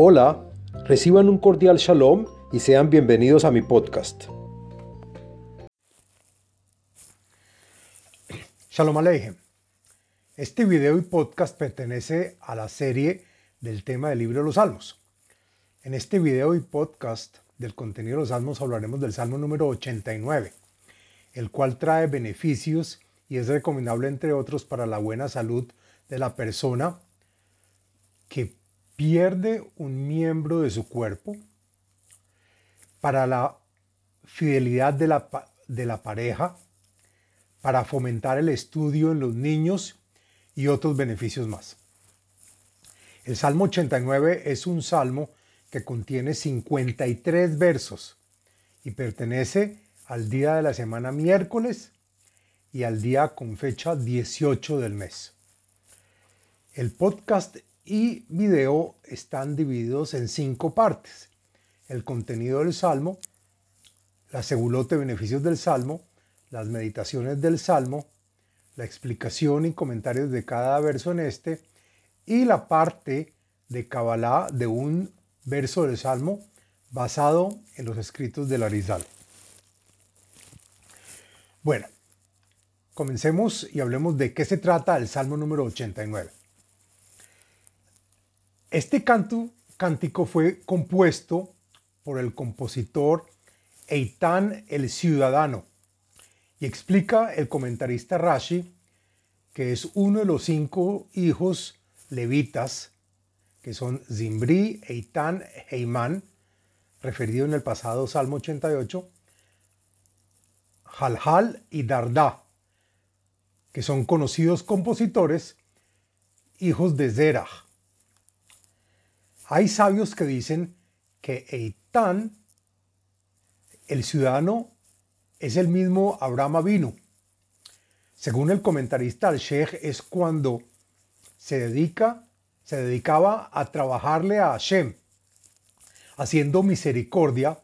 Hola, reciban un cordial shalom y sean bienvenidos a mi podcast. Shalom Aleichem. Este video y podcast pertenece a la serie del tema del libro de los Salmos. En este video y podcast del contenido de los Salmos hablaremos del Salmo número 89, el cual trae beneficios y es recomendable entre otros para la buena salud de la persona que pierde un miembro de su cuerpo para la fidelidad de la, de la pareja, para fomentar el estudio en los niños y otros beneficios más. El Salmo 89 es un salmo que contiene 53 versos y pertenece al día de la semana miércoles y al día con fecha 18 del mes. El podcast y video están divididos en cinco partes. El contenido del Salmo, la segulote beneficios del Salmo, las meditaciones del Salmo, la explicación y comentarios de cada verso en este y la parte de Kabbalah de un verso del Salmo basado en los escritos del Arizal. Bueno, comencemos y hablemos de qué se trata el Salmo número 89. Este canto, cántico fue compuesto por el compositor Eitan el Ciudadano y explica el comentarista Rashi que es uno de los cinco hijos levitas que son Zimbri, Eitan, Heimán, referido en el pasado Salmo 88, Halhal y Dardá, que son conocidos compositores, hijos de Zerah. Hay sabios que dicen que Eitan, el ciudadano, es el mismo Abraham vino. Según el comentarista al-Sheikh, es cuando se dedica, se dedicaba a trabajarle a Hashem, haciendo misericordia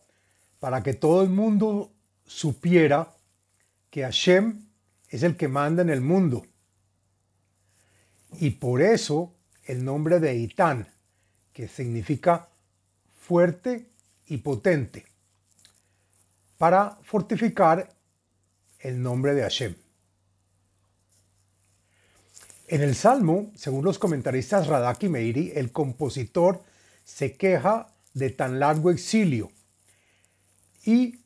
para que todo el mundo supiera que Hashem es el que manda en el mundo. Y por eso el nombre de Eitan, que significa fuerte y potente, para fortificar el nombre de Hashem. En el Salmo, según los comentaristas Radak y Meiri, el compositor se queja de tan largo exilio y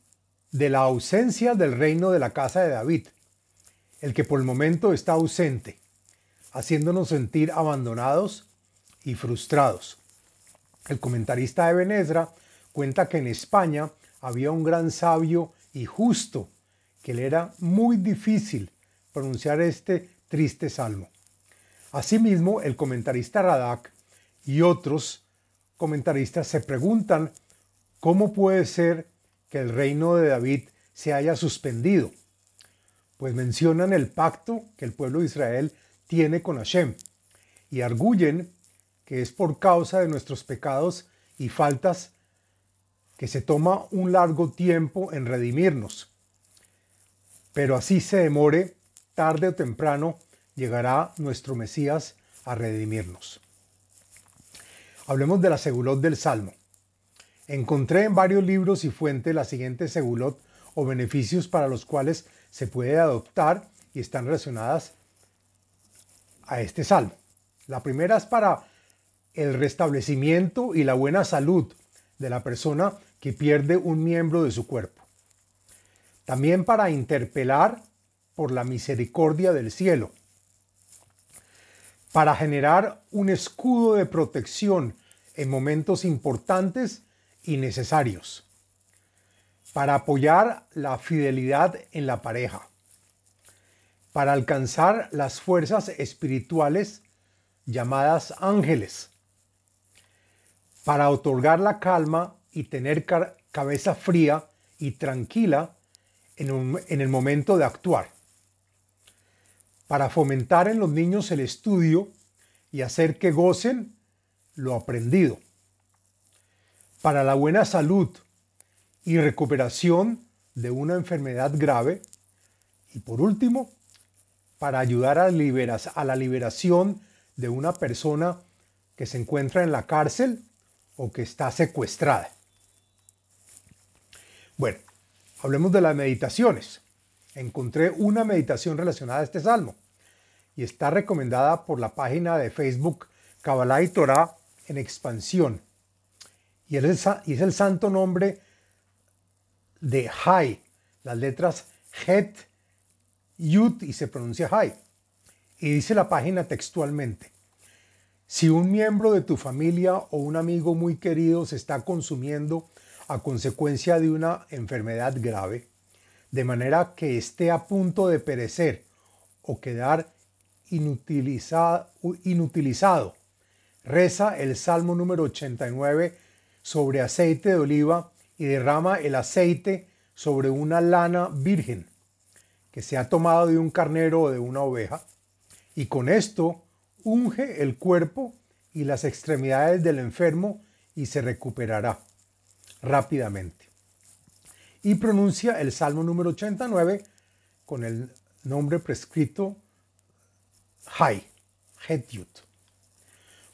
de la ausencia del reino de la casa de David, el que por el momento está ausente, haciéndonos sentir abandonados y frustrados. El comentarista Eben Ezra cuenta que en España había un gran sabio y justo que le era muy difícil pronunciar este triste salmo. Asimismo, el comentarista Radak y otros comentaristas se preguntan cómo puede ser que el reino de David se haya suspendido, pues mencionan el pacto que el pueblo de Israel tiene con Hashem y arguyen que es por causa de nuestros pecados y faltas que se toma un largo tiempo en redimirnos. Pero así se demore, tarde o temprano llegará nuestro Mesías a redimirnos. Hablemos de la segulot del Salmo. Encontré en varios libros y fuentes la siguiente segulot o beneficios para los cuales se puede adoptar y están relacionadas a este salmo. La primera es para el restablecimiento y la buena salud de la persona que pierde un miembro de su cuerpo. También para interpelar por la misericordia del cielo. Para generar un escudo de protección en momentos importantes y necesarios. Para apoyar la fidelidad en la pareja. Para alcanzar las fuerzas espirituales llamadas ángeles para otorgar la calma y tener cabeza fría y tranquila en, el momento de actuar, para fomentar en los niños el estudio y hacer que gocen lo aprendido, para la buena salud y recuperación de una enfermedad grave. Y por último, para ayudar a la liberación de una persona que se encuentra en la cárcel o que está secuestrada. Bueno, hablemos de las meditaciones. Encontré una meditación relacionada a este salmo y está recomendada por la página de Facebook Kabbalah y Torah en expansión. Y es el, y es el santo nombre de Hai, las letras Het, Yud y se pronuncia Hai. Y dice la página textualmente, si un miembro de tu familia o un amigo muy querido se está consumiendo a consecuencia de una enfermedad grave, de manera que esté a punto de perecer o quedar inutilizado, inutilizado. Reza el Salmo número 89 sobre aceite de oliva y derrama el aceite sobre una lana virgen que se ha tomado de un carnero o de una oveja, y con esto unge el cuerpo y las extremidades del enfermo y se recuperará rápidamente. Y pronuncia el Salmo número 89 con el nombre prescrito Hai, Hetyut.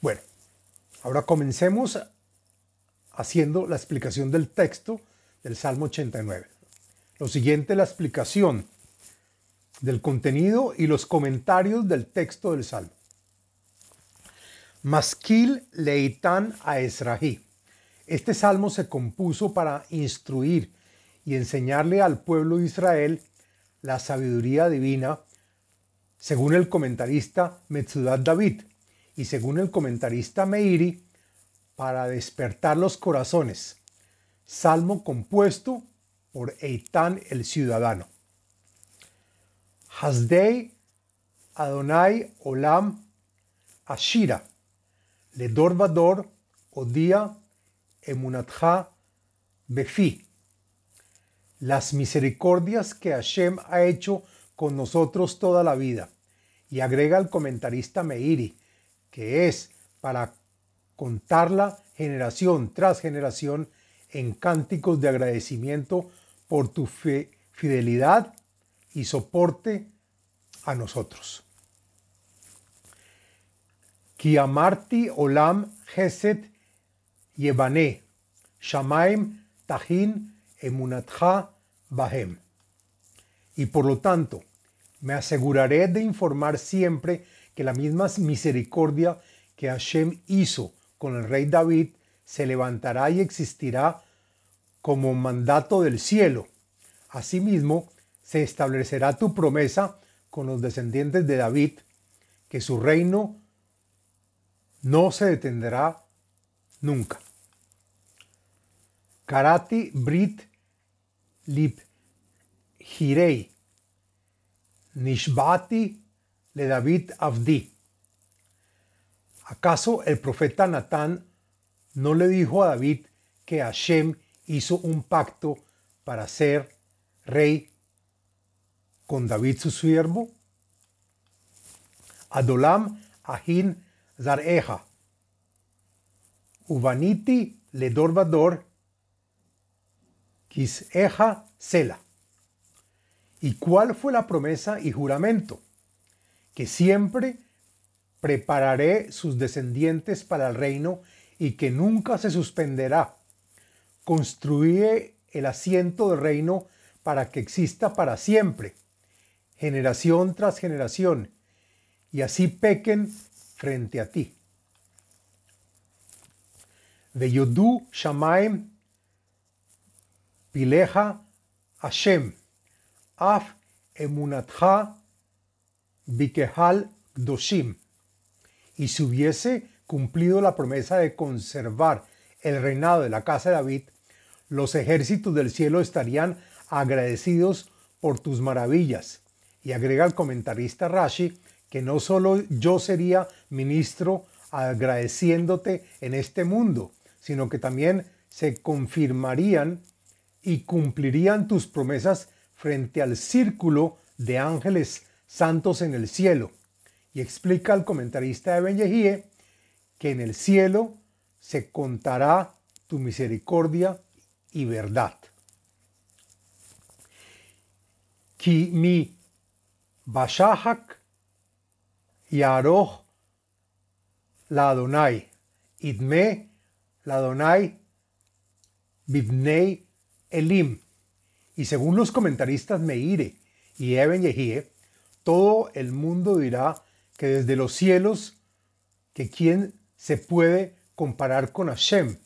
Bueno, ahora comencemos haciendo la explicación del texto del Salmo 89. Lo siguiente la explicación del contenido y los comentarios del texto del Salmo. Maskil Leitan a Esrahi. Este salmo se compuso para instruir y enseñarle al pueblo de Israel la sabiduría divina según el comentarista Metzudat David y según el comentarista Meiri, para despertar los corazones. Salmo compuesto por Eitan el ciudadano. Hasdei Adonai Olam Ashira, Ledor Vador Odia Emunatha Befi. Las misericordias que Hashem ha hecho con nosotros toda la vida y agrega el comentarista Meiri, que es para contarla generación tras generación en cánticos de agradecimiento por tu fidelidad y soporte a nosotros. Yevane, shamaim tahin emunatha bahem. Y por lo tanto, me aseguraré de informar siempre que la misma misericordia que Hashem hizo con el rey David se levantará y existirá como mandato del cielo. Asimismo, se establecerá tu promesa con los descendientes de David, que su reino no se detendrá nunca. Karati Brit Lip Hirei Nishbati le David Avdi. ¿Acaso el profeta Natán no le dijo a David que Hashem hizo un pacto para ser rey con David su siervo? Adolam ahin zareja. Uvaniti le dorvador kiseja sela. ¿Y cuál fue la promesa y juramento? Que siempre prepararé sus descendientes para el reino y que nunca se suspenderá. Construiré el asiento del reino para que exista para siempre, generación tras generación, y así pequen frente a ti. Veyodu Shamaim Pileja Hashem Af emunatha bikehal doshim. Y si hubiese cumplido la promesa de conservar el reinado de la casa de David, los ejércitos del cielo estarían agradecidos por tus maravillas. Y agrega el comentarista Rashi que no solo yo sería ministro agradeciéndote en este mundo, sino que también se confirmarían y cumplirían tus promesas frente al círculo de ángeles santos en el cielo. Y explica el comentarista de Ben que en el cielo se contará tu misericordia y verdad. Ki mi bashahak yaroh la Adonai idme la Donai Bibnei Elim. Y según los comentaristas Meire y Eben Yehie, todo el mundo dirá que desde los cielos, que quién se puede comparar con Hashem,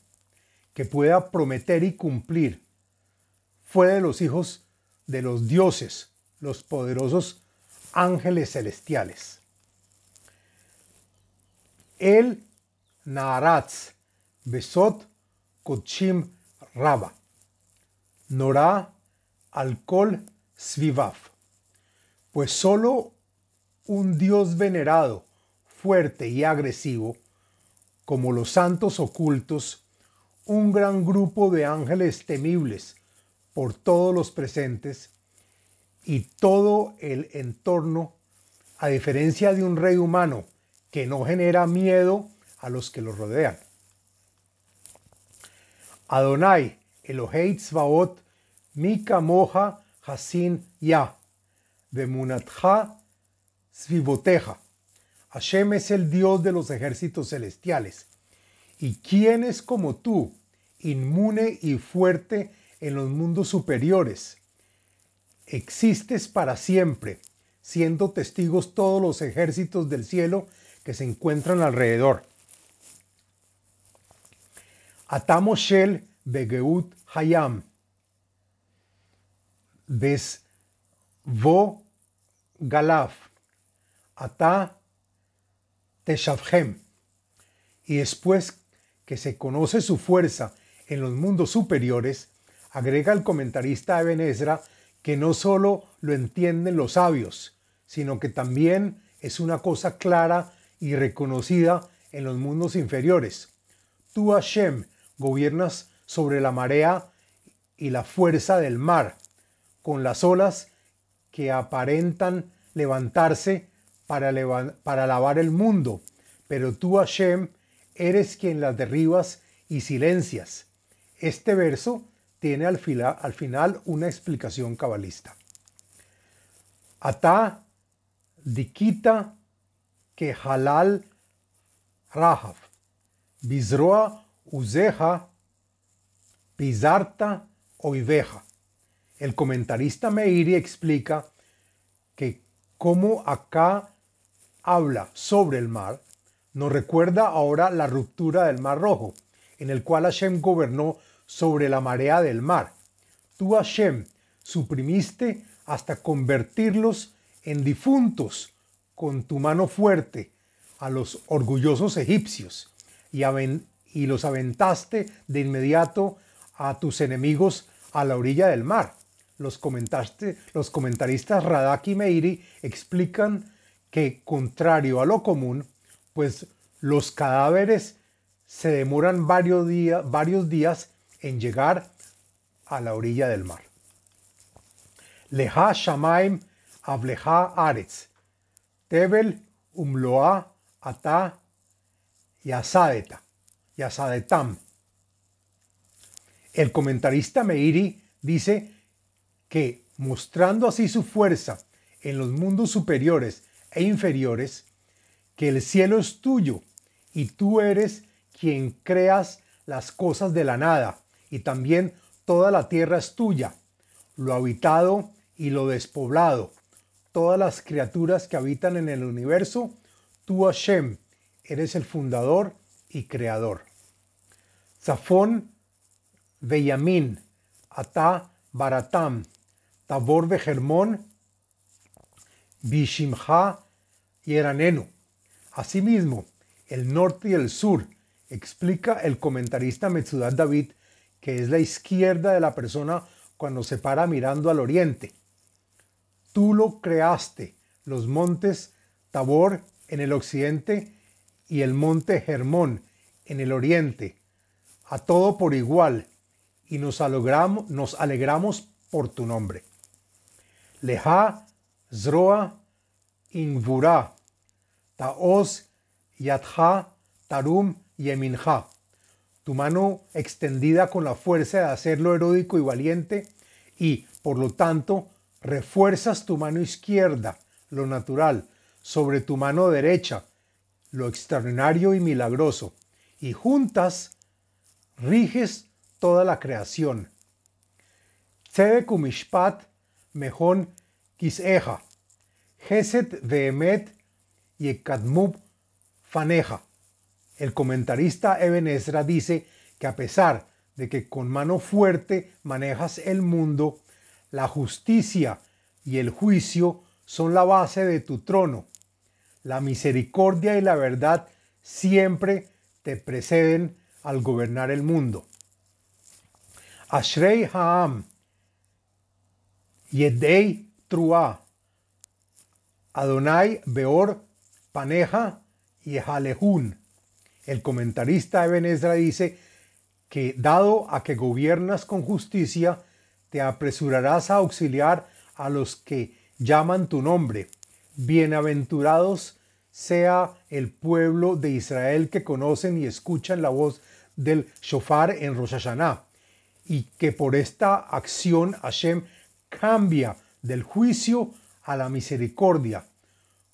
que pueda prometer y cumplir, fue de los hijos de los dioses, los poderosos ángeles celestiales. El Naharatz, Besot, Kochim, Raba, Norá, Alcohol, Svivav. Pues solo un Dios venerado, fuerte y agresivo, como los santos ocultos, un gran grupo de ángeles temibles por todos los presentes y todo el entorno, a diferencia de un rey humano que no genera miedo a los que lo rodean. Adonai, Elohei Tzvaot, Mika Moja, Hasin Ya, Bemunatja, Svivoteja. Hashem es el Dios de los ejércitos celestiales. ¿Y quién es como tú, inmune y fuerte en los mundos superiores? Existes para siempre, siendo testigos todos los ejércitos del cielo que se encuentran alrededor. Atamoshel Begeut Hayam. Ves Vo Galaf. Ata Teshavhem. Y después que se conoce su fuerza en los mundos superiores, agrega el comentarista Eben Ezra que no solo lo entienden los sabios, sino que también es una cosa clara y reconocida en los mundos inferiores. Tú, Hashem, gobiernas sobre la marea y la fuerza del mar, con las olas que aparentan levantarse para, lavar el mundo, pero tú, Hashem, eres quien las derribas y silencias. Este verso tiene al, al final una explicación cabalista. Ata dikita que halal rahav, bizroa uzeja, pizarta oiveja. El comentarista Meiri explica que como acá habla sobre el mar, nos recuerda ahora la ruptura del Mar Rojo, en el cual Hashem gobernó sobre la marea del mar. Tú, Hashem, suprimiste hasta convertirlos en difuntos con tu mano fuerte a los orgullosos egipcios y, los aventaste de inmediato a tus enemigos a la orilla del mar. Los, comentaristas Radak y Meiri explican que, contrario a lo común, pues los cadáveres se demoran varios, días, en llegar a la orilla del mar. Leha Shamaim Ableha Aretz, Tebel Umloa Ata Yasadeta, Yasadetam. El comentarista Meiri dice que mostrando así su fuerza en los mundos superiores e inferiores, que el cielo es tuyo y tú eres quien creas las cosas de la nada y también toda la tierra es tuya, lo habitado y lo despoblado, todas las criaturas que habitan en el universo, tú Hashem, eres el fundador y creador. Zafón Beyamin, Ata Baratam, Tabor Bejermón, Bishimha y Eranenu. Asimismo, el norte y el sur, explica el comentarista Metzudat David, que es la izquierda de la persona cuando se para mirando al oriente. Tú lo creaste, los montes Tabor en el occidente y el monte Hermón en el oriente, a todo por igual, y nos alegramos, nos alegramos por tu nombre. Leja, Zroa, Ingvura, Taos, Yatha, Tarum y Eminja tu mano extendida con la fuerza de hacerlo heroico y valiente, y, por lo tanto, refuerzas tu mano izquierda, lo natural, sobre tu mano derecha, lo extraordinario y milagroso, y juntas riges toda la creación. Tzedek umishpat mejón kiseja, Geset vehemet y ekadmub faneja. El comentarista Eben Ezra dice que a pesar de que con mano fuerte manejas el mundo, la justicia y el juicio son la base de tu trono. La misericordia y la verdad siempre te preceden al gobernar el mundo. Ashrei Ha'am, Yedei Trua, Adonai Beor Paneja y Jalehun. El comentarista Eben Ezra dice que dado a que gobiernas con justicia, te apresurarás a auxiliar a los que llaman tu nombre. Bienaventurados sea el pueblo de Israel que conocen y escuchan la voz del shofar en Rosh Hashanah, y que por esta acción Hashem cambia del juicio a la misericordia.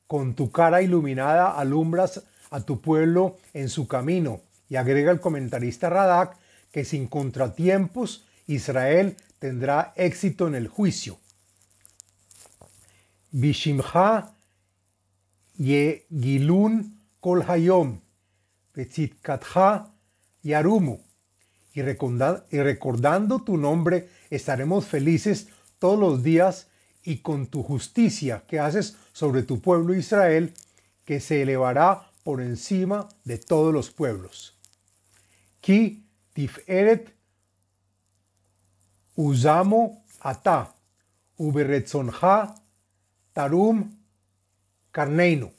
Con tu cara iluminada alumbras a tu pueblo en su camino. Y agrega el comentarista Radak que sin contratiempos Israel tendrá éxito en el juicio. Bishimha ye gilun kol hayom, betzitkatha yarumu. Y recordando tu nombre estaremos felices todos los días y con tu justicia que haces sobre tu pueblo Israel, que se elevará por encima de todos los pueblos. Ki tiferet usamo ata uberetzonja tarum carneino.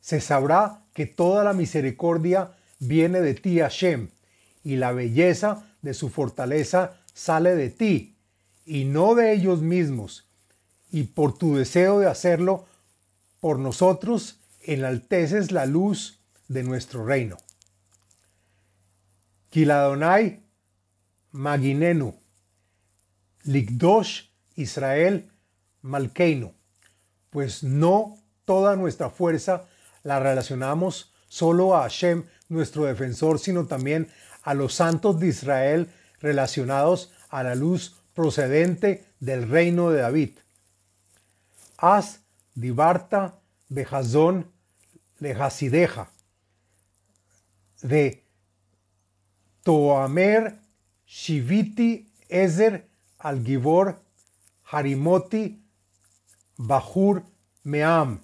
Se sabrá que toda la misericordia viene de ti, Hashem, y la belleza de su fortaleza sale de ti, y no de ellos mismos, y por tu deseo de hacerlo por nosotros, enalteces la luz de nuestro reino. Kiladonai Maginenu, Ligdosh Israel Malkeinu, pues no toda nuestra fuerza la relacionamos solo a Hashem, nuestro defensor, sino también a los santos de Israel relacionados a la luz procedente del reino de David. As divarta bejazón lejasideja. De Toamer Shiviti Ezer Algibor Harimoti Bajur Meam.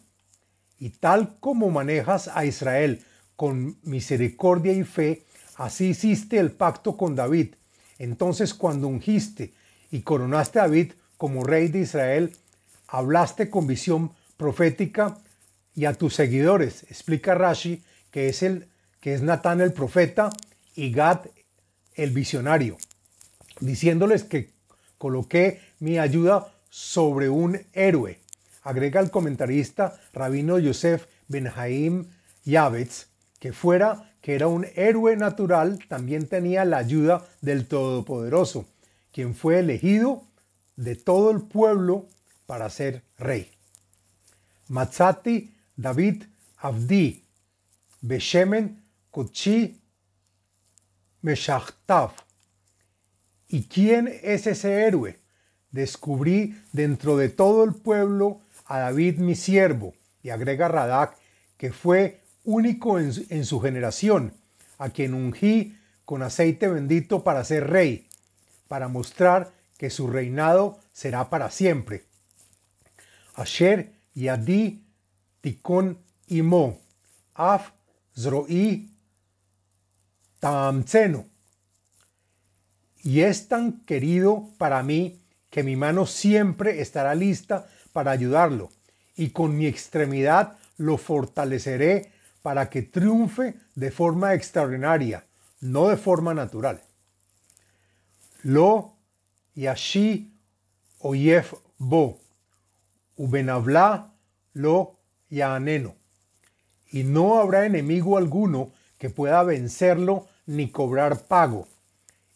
Y tal como manejas a Israel con misericordia y fe, así hiciste el pacto con David. Entonces cuando ungiste y coronaste a David como rey de Israel, hablaste con visión profética y a tus seguidores. Explica Rashi que es, el, que es Natán el profeta y Gad el visionario, diciéndoles que coloqué mi ayuda sobre un héroe. Agrega el comentarista rabino Yosef Benjaim Yavetz que fuera que era un héroe natural, también tenía la ayuda del Todopoderoso, quien fue elegido de todo el pueblo para ser rey. Matzati David Avdi, Beshemen Kochi Meshachtav. ¿Y quién es ese héroe? Descubrí dentro de todo el pueblo a David mi siervo, y agrega Radak, que fue único en, su generación, a quien ungí con aceite bendito para ser rey, para mostrar que su reinado será para siempre. Asher Yadi Tikon Imo, Af Zroi Tamzeno. Y es tan querido para mí que mi mano siempre estará lista para ayudarlo, y con mi extremidad lo fortaleceré para que triunfe de forma extraordinaria, no de forma natural. Lo Yashi Oyef Bo, Ubenabla Lo Yaaneno y no habrá enemigo alguno que pueda vencerlo ni cobrar pago,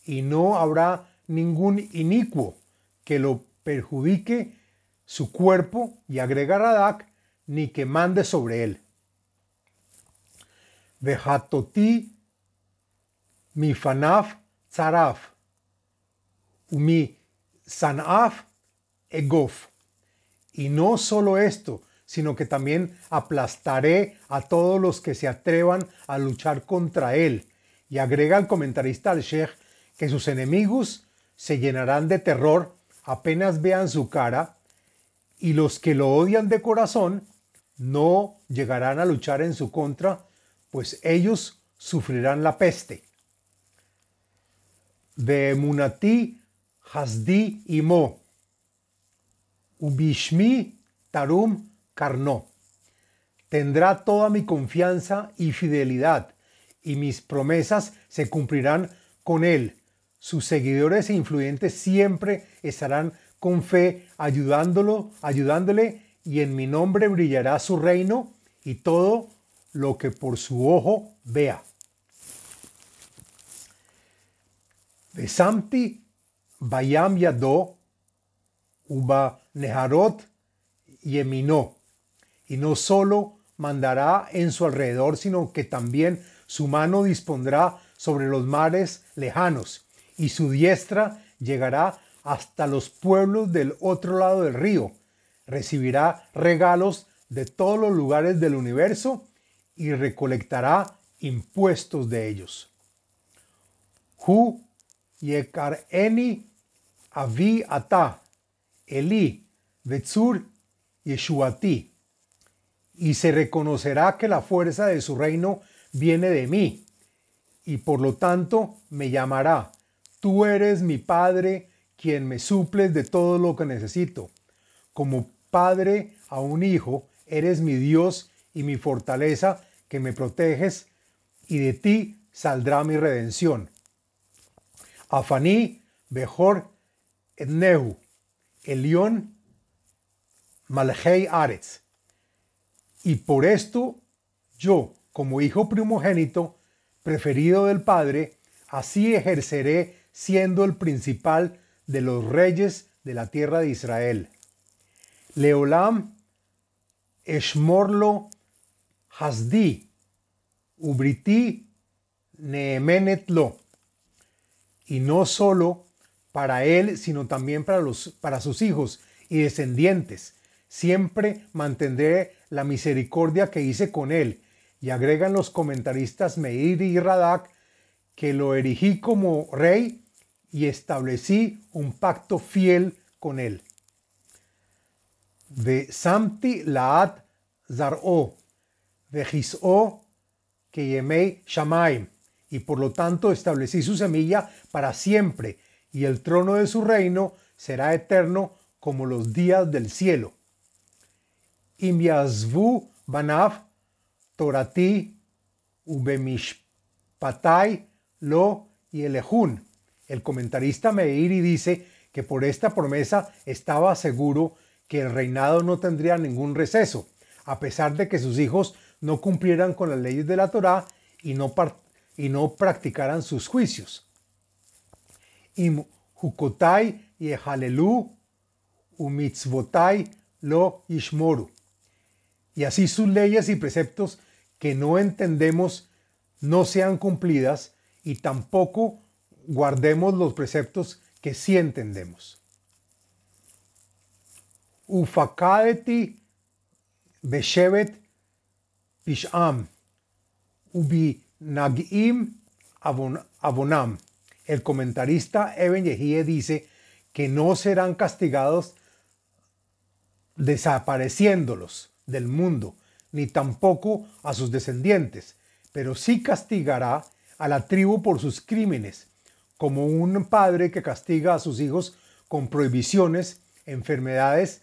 y no habrá ningún inicuo que lo perjudique su cuerpo, y agrega Radak, ni que mande sobre él. Vejatoti mi fanaf tzaraf, mi sanaf egof. Y no solo esto, sino que también aplastaré a todos los que se atrevan a luchar contra él. Y agrega el comentarista al Sheikh que sus enemigos se llenarán de terror apenas vean su cara y los que lo odian de corazón no llegarán a luchar en su contra, pues ellos sufrirán la peste. De Munati Hasdi Imo, Ubishmi Tarum Karno. Tendrá toda mi confianza y fidelidad, y mis promesas se cumplirán con él. Sus seguidores e influyentes siempre estarán con fe ayudándolo, ayudándole, y en mi nombre brillará su reino y todo lo que por su ojo vea. Besamti Bayam Yado Uba Neharot Yeminó. Y no solo mandará en su alrededor, sino que también su mano dispondrá sobre los mares lejanos, y su diestra llegará hasta los pueblos del otro lado del río. Recibirá regalos de todos los lugares del universo y recolectará impuestos de ellos. Hu yekareni avi ata eli vetzur yeshuati. Y se reconocerá que la fuerza de su reino viene de mí, y por lo tanto me llamará, tú eres mi Padre, quien me suples de todo lo que necesito. Como Padre a un Hijo, eres mi Dios y mi fortaleza, que me proteges, y de ti saldrá mi redención. Afaní, Bejor, Etnehu, Elión, Malhei Aretz. Y por esto yo, como hijo primogénito, preferido del Padre, así ejerceré siendo el principal de los reyes de la tierra de Israel. Leolam Eshmorlo Hasdi Ubriti Neemenetlo. Y no solo para él, sino también para, los, para sus hijos y descendientes. Siempre mantendré la misericordia que hice con él. Y agregan los comentaristas Meir y Radak que lo erigí como rey y establecí un pacto fiel con él. De Samti Laat Zar'o, de Gis'o yemei Shamaim, y por lo tanto establecí su semilla para siempre, y el trono de su reino será eterno como los días del cielo. Imyazvu Banav Torati Ubemishpatai Lo y Elehun el comentarista Meiri dice que por esta promesa estaba seguro que el reinado no tendría ningún receso, a pesar de que sus hijos no cumplieran con las leyes de la Torá y no, y no practicaran sus juicios. Y Hukotai y Ejalelu umitzvotai lo ishmoru. Y así sus leyes y preceptos que no entendemos no sean cumplidas y tampoco guardemos los preceptos que sí entendemos. Ufakaeti beshevet pisham ubi nagim abonam. El comentarista Eben Yehie dice que no serán castigados desapareciéndolos del mundo, ni tampoco a sus descendientes, pero sí castigará a la tribu por sus crímenes como un padre que castiga a sus hijos con prohibiciones, enfermedades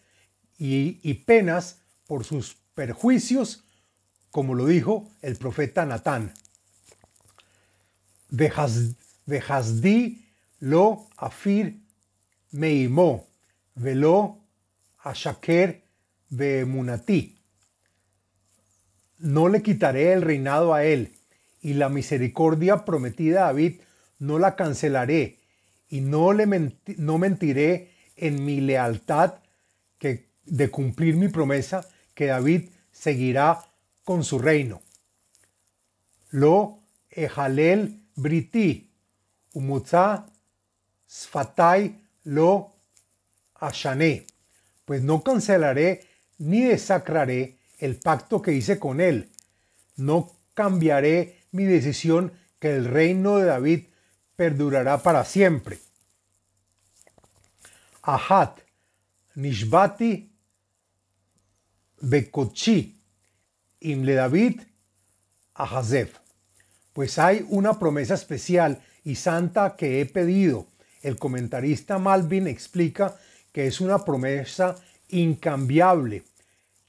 y, penas por sus perjuicios, como lo dijo el profeta Natán. Vejasdi lo afir meimó, velo ashaker vemunati. No le quitaré el reinado a él, y la misericordia prometida a David no la cancelaré y no, le no mentiré en mi lealtad que, de cumplir mi promesa que David seguirá con su reino. Lo ejalel briti, umutza sfatai lo ashané, pues no cancelaré ni desacraré el pacto que hice con él. No cambiaré mi decisión que el reino de David perdurará para siempre. Ahat, Nishbati, Bekochi, Imle David, Ahazef. Pues hay una promesa especial y santa que he pedido. El comentarista Malvin explica que es una promesa incambiable,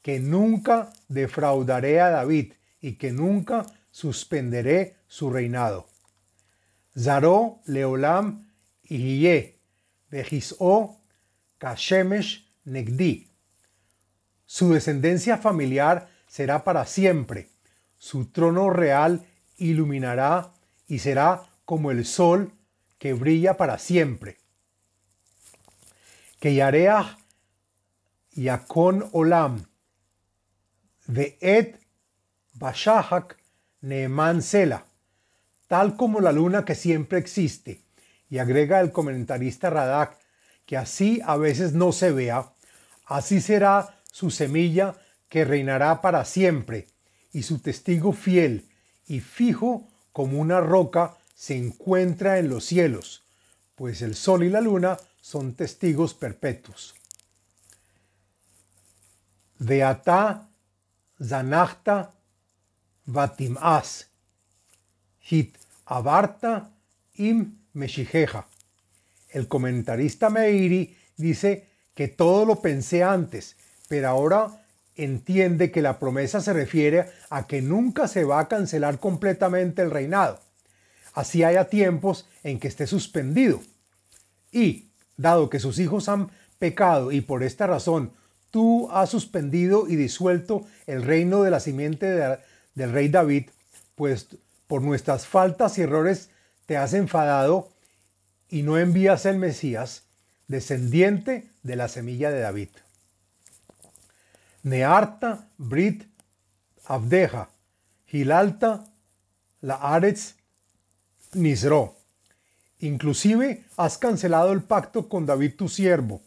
que nunca defraudaré a David y que nunca suspenderé su reinado. Zaró, Leolam, Iye, Bejisó, Kashemesh, Negdi. Su descendencia familiar será para siempre. Su trono real iluminará y será como el sol que brilla para siempre. Que Yakon Olam Ve'et Bashahak Neeman Sela, tal como la luna que siempre existe. Y agrega el comentarista Radak que así a veces no se vea, así será su semilla que reinará para siempre, y su testigo fiel y fijo como una roca se encuentra en los cielos, pues el sol y la luna son testigos perpetuos. Veata zanachta vatim'as, hit abarta im meshijeja. El comentarista Meiri dice que todo lo pensé antes, pero ahora entiende que la promesa se refiere a que nunca se va a cancelar completamente el reinado. Así haya tiempos en que esté suspendido. Y, dado que sus hijos han pecado y por esta razón tú has suspendido y disuelto el reino de la simiente del rey David, pues por nuestras faltas y errores te has enfadado y no envías el Mesías, descendiente de la semilla de David. Nearta Brit Abdeja, Hilalta la Aretz Nisro. Inclusive has cancelado el pacto con David tu siervo,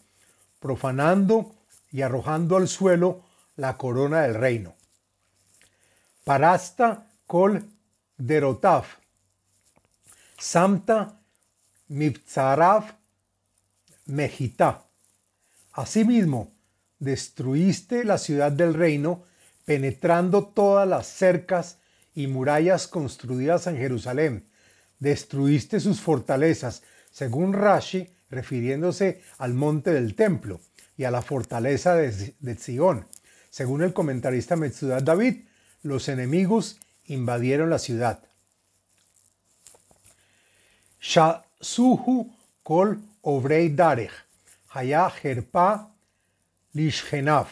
profanando y arrojando al suelo la corona del reino. Parasta kol derotaf, samta mipzarav mejita. Asimismo, destruiste la ciudad del reino, penetrando todas las cercas y murallas construidas en Jerusalén. Destruiste sus fortalezas, según Rashi, refiriéndose al monte del templo y a la fortaleza de, de Según el comentarista Metzudat David, los enemigos invadieron la ciudad. Shasuhu kol obrei darech, haya herpa lishgenav.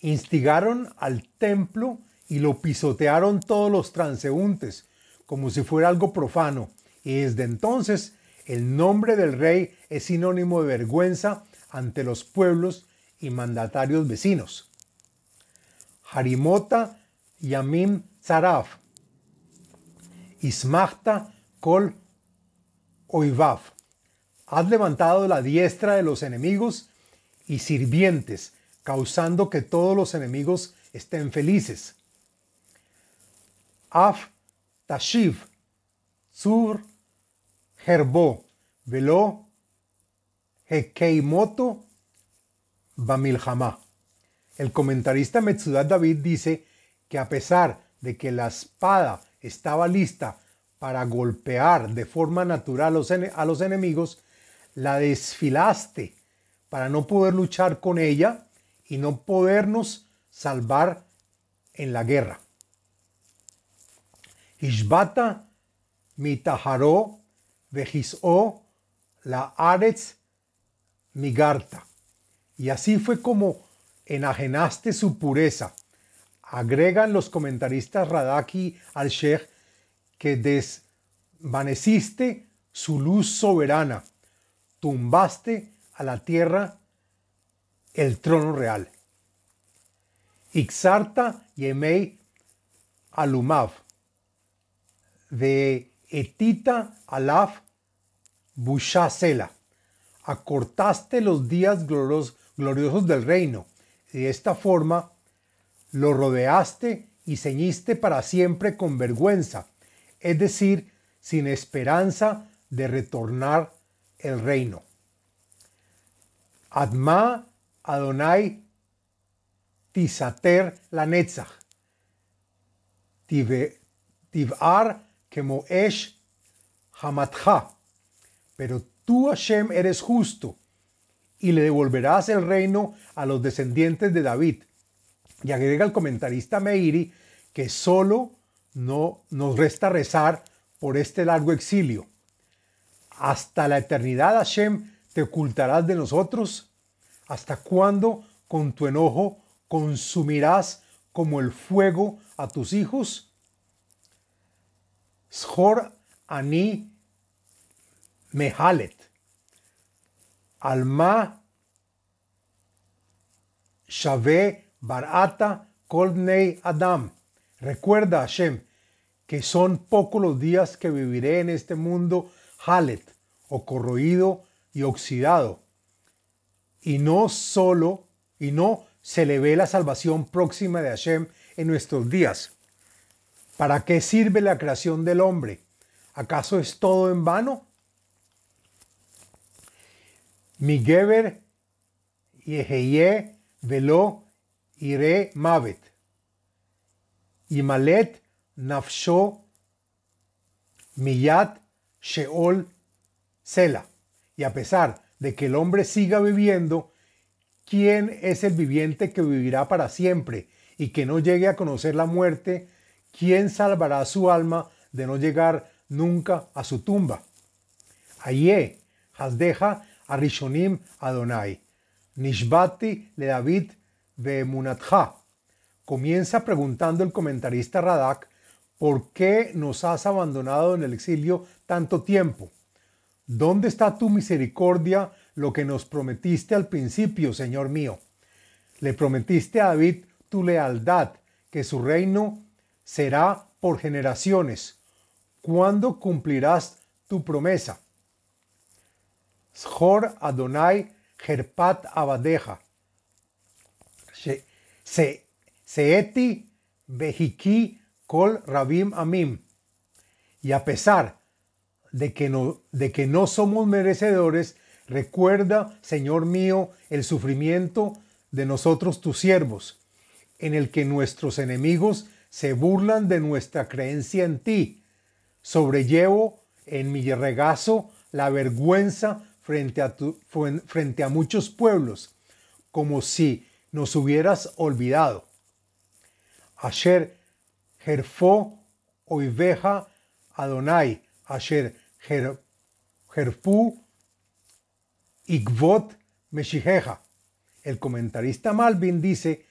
Instigaron al templo y lo pisotearon todos los transeúntes, como si fuera algo profano, y desde entonces el nombre del rey es sinónimo de vergüenza ante los pueblos y mandatarios vecinos. Harimota Yamim Zaraf, Ismachta Kol Oivav. Has levantado la diestra de los enemigos y sirvientes, causando que todos los enemigos estén felices. Af Tashiv, Sur Herbo, Velo Hekeimoto Bamilhama. El comentarista Metzudat David dice que a pesar de que la espada estaba lista para golpear de forma natural a los enemigos, la desfilaste para no poder luchar con ella y no podernos salvar en la guerra. Ishbata mitaharo vejisó la aretz migarta. Y así fue como enajenaste su pureza. Agregan los comentaristas Radaki al-Sheikh que desvaneciste su luz soberana, tumbaste a la tierra el trono real. Ixarta Yemei Alumav, de etita alaf bushasela. Acortaste los días gloriosos del reino de esta forma lo rodeaste y ceñiste para siempre con vergüenza, es decir, sin esperanza de retornar el reino. Adma Adonai Tisater la Netzach. Tivar Kemoesh Hamatcha. Pero tú, Hashem, eres justo y le devolverás el reino a los descendientes de David. Y agrega el comentarista Meiri que solo no nos resta rezar por este largo exilio. Hasta la eternidad, Hashem, te ocultarás de nosotros. ¿Hasta cuándo con tu enojo consumirás como el fuego a tus hijos? Shor ani mehalet. Alma shave barata kolnei adam. Recuerda, Hashem, que son pocos los días que viviré en este mundo halet, o corroído y oxidado. Y no solo, y no se le ve la salvación próxima de Hashem en nuestros días. ¿Para qué sirve la creación del hombre? ¿Acaso es todo en vano? Mi Geber Yeheye Ire Mavet. Y Malet Nafsho Miyat Sheol Sela. Y a pesar de que el hombre siga viviendo, ¿quién es el viviente que vivirá para siempre y que no llegue a conocer la muerte? ¿Quién salvará su alma de no llegar nunca a su tumba? Aye, Hasdeja Arishonim Adonai, Nishbati le David Vemunatha. Comienza preguntando el comentarista Radak, ¿por qué nos has abandonado en el exilio tanto tiempo? ¿Dónde está tu misericordia, lo que nos prometiste al principio, Señor mío? Le prometiste a David tu lealtad, que su reino será por generaciones. ¿Cuándo cumplirás tu promesa? Shor Adonai Gerpat Abadeja. Seeti Behiki Kol Rabim Amim. Y a pesar de que, no, de que no somos merecedores, recuerda, Señor mío, el sufrimiento de nosotros tus siervos, en el que nuestros enemigos se burlan de nuestra creencia en ti. Sobrellevo en mi regazo la vergüenza frente a, frente a muchos pueblos, como si nos hubieras olvidado. Asher Jerfo Oiveja Adonai, Asher Jerfu Igvot Meshijeja. El comentarista Malvin dice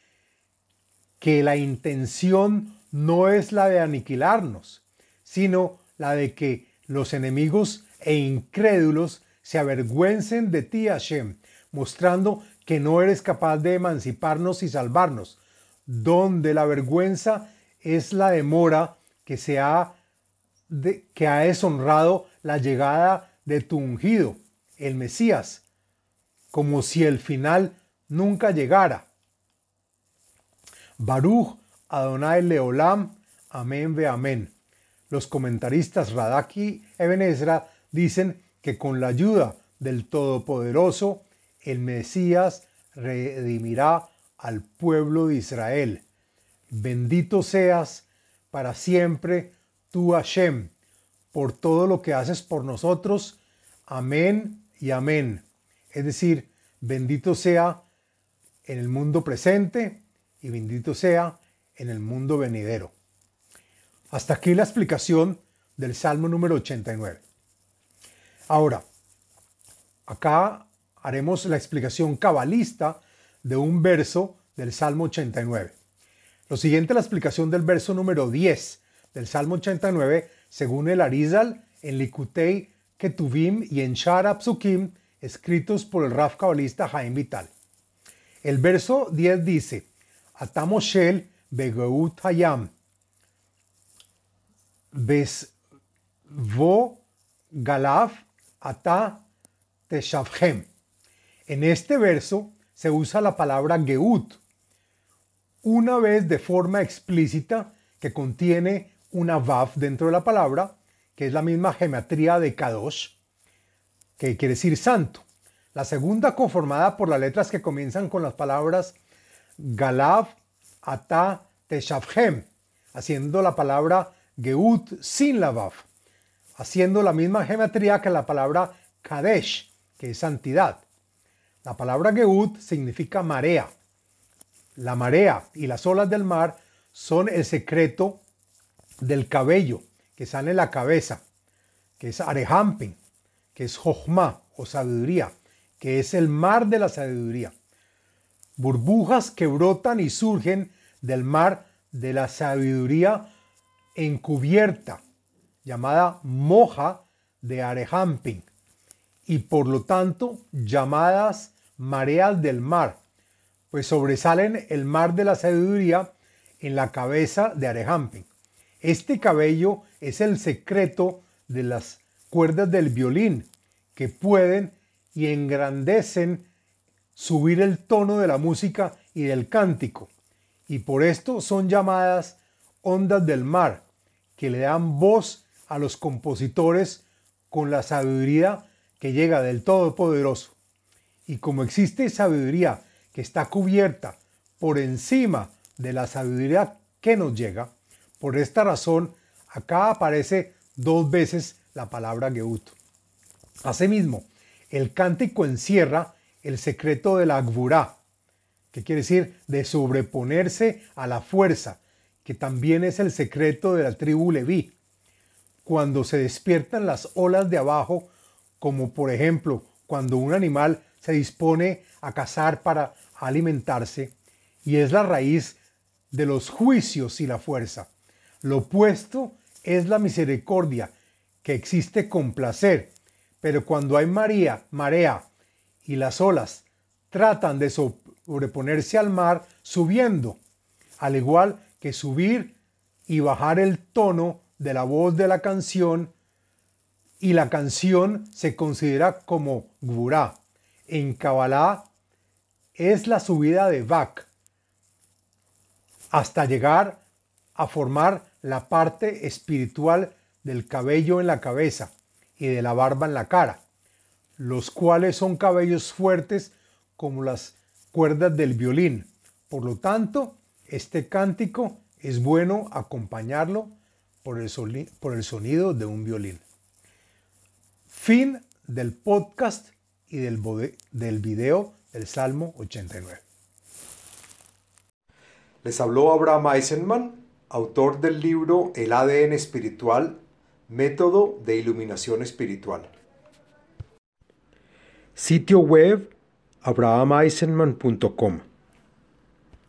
que la intención no es la de aniquilarnos, sino la de que los enemigos e incrédulos se avergüencen de ti, Hashem, mostrando que no eres capaz de emanciparnos y salvarnos, donde la vergüenza es la demora que se ha que ha deshonrado la llegada de tu ungido, el Mesías, como si el final nunca llegara. Baruch Adonai Leolam, amén ve amén. Los comentaristas Radaki Eben Ezra dicen que con la ayuda del Todopoderoso, el Mesías redimirá al pueblo de Israel. Bendito seas para siempre tú Hashem, por todo lo que haces por nosotros. Amén y amén. Es decir, bendito sea en el mundo presente y bendito sea en el mundo venidero. Hasta aquí la explicación del Salmo número 89. Ahora, acá haremos la explicación cabalista de un verso del Salmo 89. Lo siguiente es la explicación del verso número 10 del Salmo 89, según el Arizal, en Likutei Ketuvim y en Shara Psukim, escritos por el Raf cabalista Jaime Vital. El verso 10 dice, Atamoshel Begeut Hayam, vo galav ata teshavhem. En este verso se usa la palabra geut, una vez de forma explícita que contiene una vav dentro de la palabra, que es la misma geometría de kadosh, que quiere decir santo. La segunda conformada por las letras que comienzan con las palabras galav ata teshavhem, haciendo la palabra geut sin la vav, haciendo la misma geometría que la palabra kadesh, que es santidad. La palabra geut significa marea. La marea y las olas del mar son el secreto del cabello que sale en la cabeza, que es arehampin, que es jochma o sabiduría, que es el mar de la sabiduría. Burbujas que brotan y surgen del mar de la sabiduría encubierta, llamada moja de Arehamping, y por lo tanto llamadas mareas del mar, pues sobresalen el mar de la sabiduría en la cabeza de Arehamping. Este cabello es el secreto de las cuerdas del violín, que pueden y engrandecen subir el tono de la música y del cántico, y por esto son llamadas ondas del mar, que le dan voz a los compositores con la sabiduría que llega del Todopoderoso. Y como existe sabiduría que está cubierta por encima de la sabiduría que nos llega, por esta razón acá aparece dos veces la palabra Geut. Asimismo, el cántico encierra el secreto de la Gvurá, que quiere decir de sobreponerse a la fuerza, que también es el secreto de la tribu Leví. Cuando se despiertan las olas de abajo, como por ejemplo cuando un animal se dispone a cazar para alimentarse, y es la raíz de los juicios y la fuerza. Lo opuesto es la misericordia, que existe con placer, pero cuando hay marea, marea y las olas tratan de sobreponerse al mar subiendo, al igual que subir y bajar el tono de la voz de la canción, y la canción se considera como gurá. En Kabbalah es la subida de Bach hasta llegar a formar la parte espiritual del cabello en la cabeza y de la barba en la cara, los cuales son cabellos fuertes como las cuerdas del violín. Por lo tanto, este cántico es bueno acompañarlo por el sonido de un violín. Fin del podcast y del, del video del Salmo 89. Les habló Abraham Eisenman, autor del libro El ADN espiritual Método de Iluminación Espiritual. Sitio web abrahameisenman.com